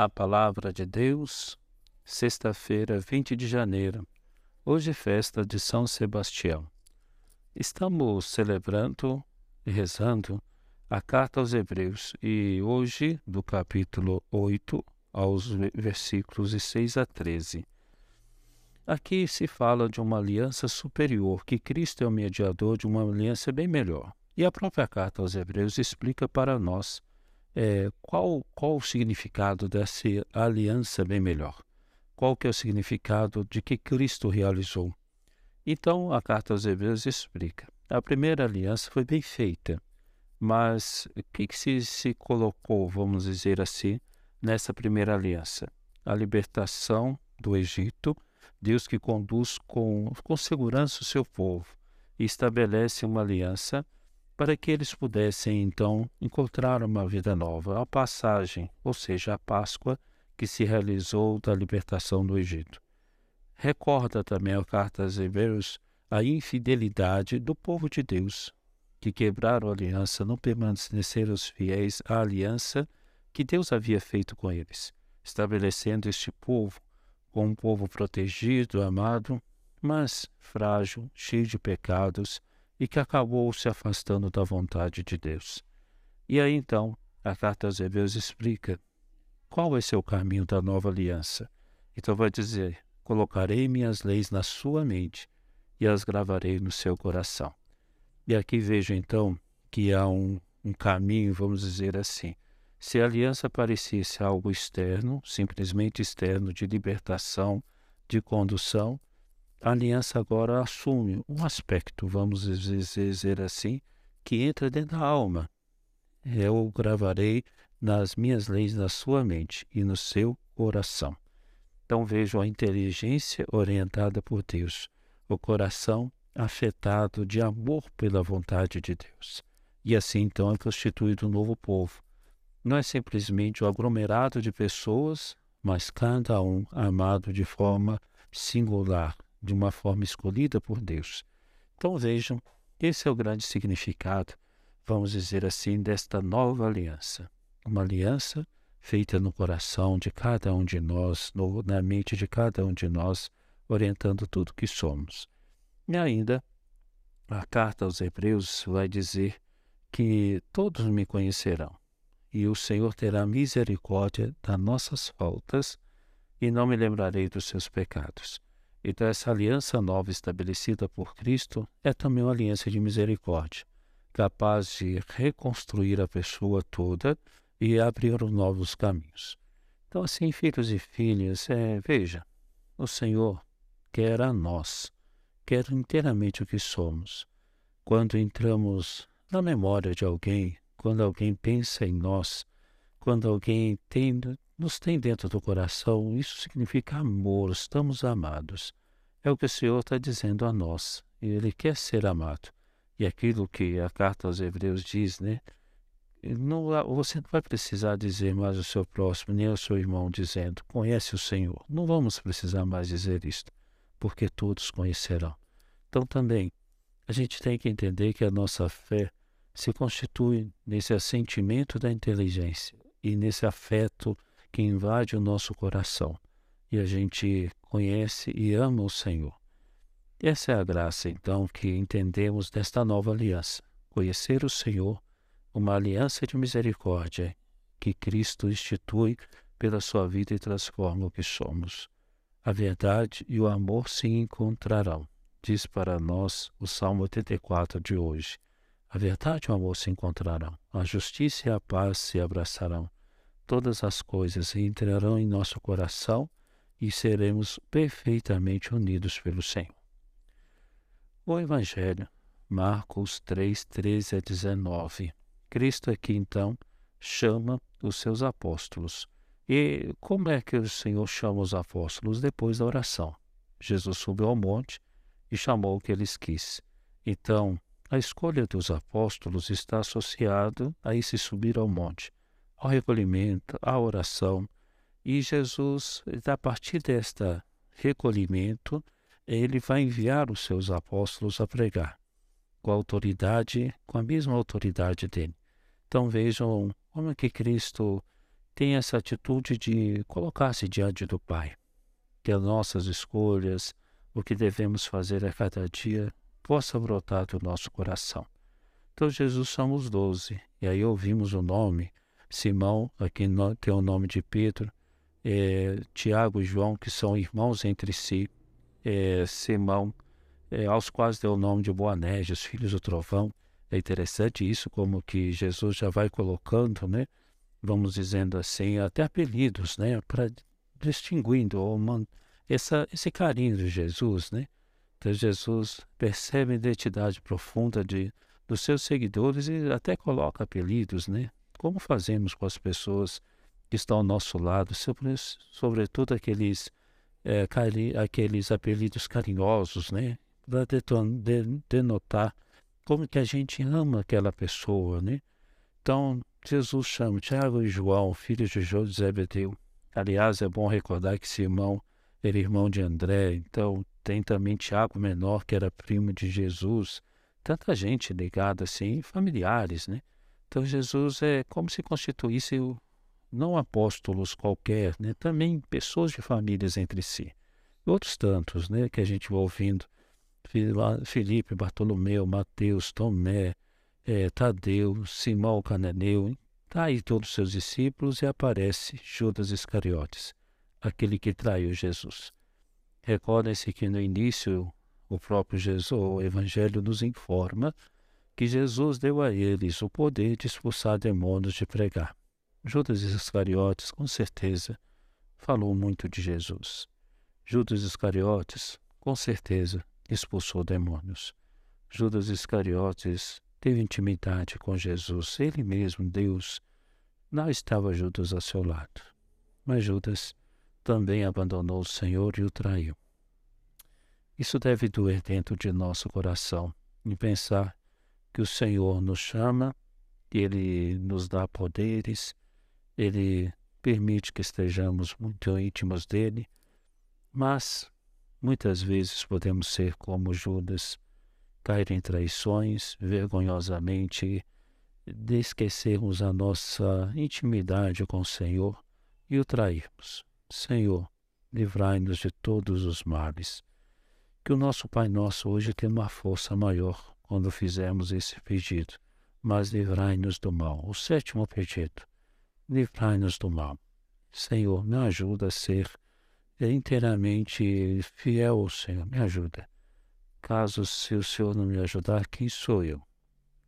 A Palavra de Deus, sexta-feira, 20 de janeiro. Hoje é festa de São Sebastião. Estamos celebrando e rezando a carta aos Hebreus e hoje, do capítulo 8 aos versículos de 6 a 13. Aqui se fala de uma aliança superior, que Cristo é o mediador de uma aliança bem melhor. E a própria carta aos Hebreus explica para nós é, qual, qual o significado dessa aliança bem melhor? Qual que é o significado de que Cristo realizou? Então, a carta aos Hebreus explica. A primeira aliança foi bem feita, mas o que, que se, se colocou, vamos dizer assim, nessa primeira aliança? A libertação do Egito, Deus que conduz com, com segurança o seu povo e estabelece uma aliança para que eles pudessem então encontrar uma vida nova, a passagem, ou seja, a Páscoa que se realizou da libertação do Egito. Recorda também a carta aos Hebreus a infidelidade do povo de Deus, que quebraram a aliança, não permaneceram fiéis à aliança que Deus havia feito com eles, estabelecendo este povo como um povo protegido, amado, mas frágil, cheio de pecados, e que acabou se afastando da vontade de Deus. E aí então, a carta aos Hebreus explica qual ser o caminho da nova aliança. Então vai dizer: Colocarei minhas leis na sua mente e as gravarei no seu coração. E aqui vejo então que há um, um caminho, vamos dizer assim. Se a aliança parecesse algo externo, simplesmente externo, de libertação, de condução, a aliança agora assume um aspecto, vamos dizer assim, que entra dentro da alma. Eu gravarei nas minhas leis na sua mente e no seu coração. Então vejo a inteligência orientada por Deus, o coração afetado de amor pela vontade de Deus. E assim então é constituído um novo povo. Não é simplesmente o um aglomerado de pessoas, mas cada um amado de forma singular, de uma forma escolhida por Deus. Então vejam, esse é o grande significado, vamos dizer assim, desta nova aliança. Uma aliança feita no coração de cada um de nós, no, na mente de cada um de nós, orientando tudo que somos. E ainda, a carta aos Hebreus vai dizer que todos me conhecerão, e o Senhor terá misericórdia das nossas faltas, e não me lembrarei dos seus pecados. Então, essa aliança nova estabelecida por Cristo é também uma aliança de misericórdia, capaz de reconstruir a pessoa toda e abrir novos caminhos. Então, assim, filhos e filhas, é, veja, o Senhor quer a nós, quer inteiramente o que somos. Quando entramos na memória de alguém, quando alguém pensa em nós, quando alguém tem, nos tem dentro do coração, isso significa amor, estamos amados. É o que o Senhor está dizendo a nós. Ele quer ser amado. E aquilo que a carta aos Hebreus diz, né? Não, você não vai precisar dizer mais ao seu próximo, nem ao seu irmão, dizendo: Conhece o Senhor. Não vamos precisar mais dizer isto, porque todos conhecerão. Então, também, a gente tem que entender que a nossa fé se constitui nesse assentimento da inteligência e nesse afeto que invade o nosso coração e a gente conhece e ama o Senhor. Essa é a graça, então, que entendemos desta nova aliança. Conhecer o Senhor, uma aliança de misericórdia que Cristo institui pela sua vida e transforma o que somos. A verdade e o amor se encontrarão, diz para nós o Salmo 84 de hoje. A verdade e o amor se encontrarão, a justiça e a paz se abraçarão. Todas as coisas entrarão em nosso coração e seremos perfeitamente unidos pelo Senhor. O Evangelho, Marcos 3, 13 a 19. Cristo aqui então chama os seus apóstolos. E como é que o Senhor chama os apóstolos? Depois da oração. Jesus subiu ao monte e chamou o que eles quis. Então, a escolha dos apóstolos está associada a esse subir ao monte, ao recolhimento, à oração, e Jesus, a partir deste recolhimento, ele vai enviar os seus apóstolos a pregar, com a autoridade, com a mesma autoridade dele. Então vejam como é que Cristo tenha essa atitude de colocar-se diante do Pai. Que as nossas escolhas, o que devemos fazer a cada dia, possa brotar do nosso coração. Então, Jesus somos doze. E aí ouvimos o nome, Simão, aqui tem o nome de Pedro, é, Tiago e João, que são irmãos entre si, é, Simão, é, aos quais deu o nome de Boanerges, filhos do trovão. É interessante isso, como que Jesus já vai colocando, né? Vamos dizendo assim, até apelidos, né? Para distinguindo uma, essa, esse carinho de Jesus, né? Então Jesus percebe a identidade profunda de, dos seus seguidores e até coloca apelidos, né? Como fazemos com as pessoas que estão ao nosso lado, sobretudo aqueles, é, cari, aqueles apelidos carinhosos, né? Para denotar como que a gente ama aquela pessoa, né? Então, Jesus chama Tiago e João, filhos de José Beteu. Aliás, é bom recordar que esse irmão era irmão de André, então tem também Tiago Menor, que era primo de Jesus. Tanta gente ligada assim, familiares, né? Então Jesus é como se constituísse não apóstolos qualquer, né? também pessoas de famílias entre si. Outros tantos, né, que a gente vai ouvindo Felipe, Bartolomeu, Mateus, Tomé, é, Tadeu, Simão Cananeu, está aí todos os seus discípulos e aparece Judas Iscariotes, aquele que traiu Jesus. Recordem-se que no início o próprio Jesus, o Evangelho nos informa que Jesus deu a eles o poder de expulsar demônios de pregar. Judas Iscariotes, com certeza, falou muito de Jesus. Judas Iscariotes, com certeza, expulsou demônios. Judas Iscariotes teve intimidade com Jesus, ele mesmo, Deus. Não estava Judas ao seu lado, mas Judas também abandonou o Senhor e o traiu. Isso deve doer dentro de nosso coração, em pensar que o Senhor nos chama, Ele nos dá poderes, Ele permite que estejamos muito íntimos dele, mas Muitas vezes podemos ser como Judas, cair em traições, vergonhosamente, de esquecermos a nossa intimidade com o Senhor e o trairmos. Senhor, livrai-nos de todos os males. Que o nosso Pai Nosso hoje tenha uma força maior quando fizermos esse pedido, mas livrai-nos do mal. O sétimo pedido, livrai-nos do mal. Senhor, me ajuda a ser inteiramente fiel ao Senhor. Me ajuda. Caso se o Senhor não me ajudar, quem sou eu?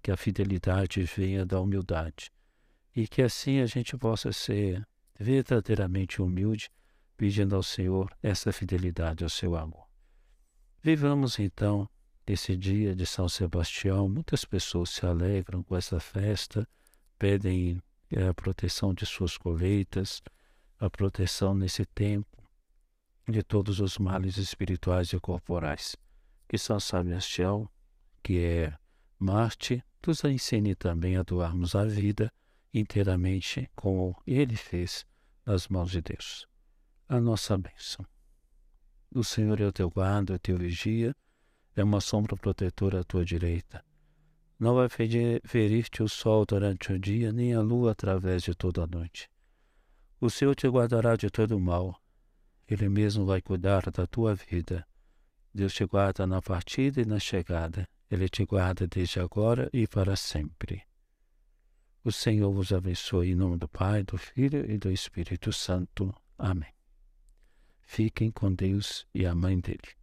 Que a fidelidade venha da humildade e que assim a gente possa ser verdadeiramente humilde, pedindo ao Senhor essa fidelidade ao seu amor. Vivamos então esse dia de São Sebastião. Muitas pessoas se alegram com essa festa, pedem é, a proteção de suas colheitas, a proteção nesse tempo de todos os males espirituais e corporais. Que São Sebastião, que é Marte, nos ensine também a doarmos a vida inteiramente como ele fez nas mãos de Deus. A nossa bênção. O Senhor é o teu guarda, é o teu vigia, é uma sombra protetora à tua direita. Não vai ferir-te o sol durante o dia, nem a lua através de toda a noite. O Senhor te guardará de todo o mal, ele mesmo vai cuidar da tua vida. Deus te guarda na partida e na chegada. Ele te guarda desde agora e para sempre. O Senhor vos abençoe em nome do Pai, do Filho e do Espírito Santo. Amém. Fiquem com Deus e a Mãe dele.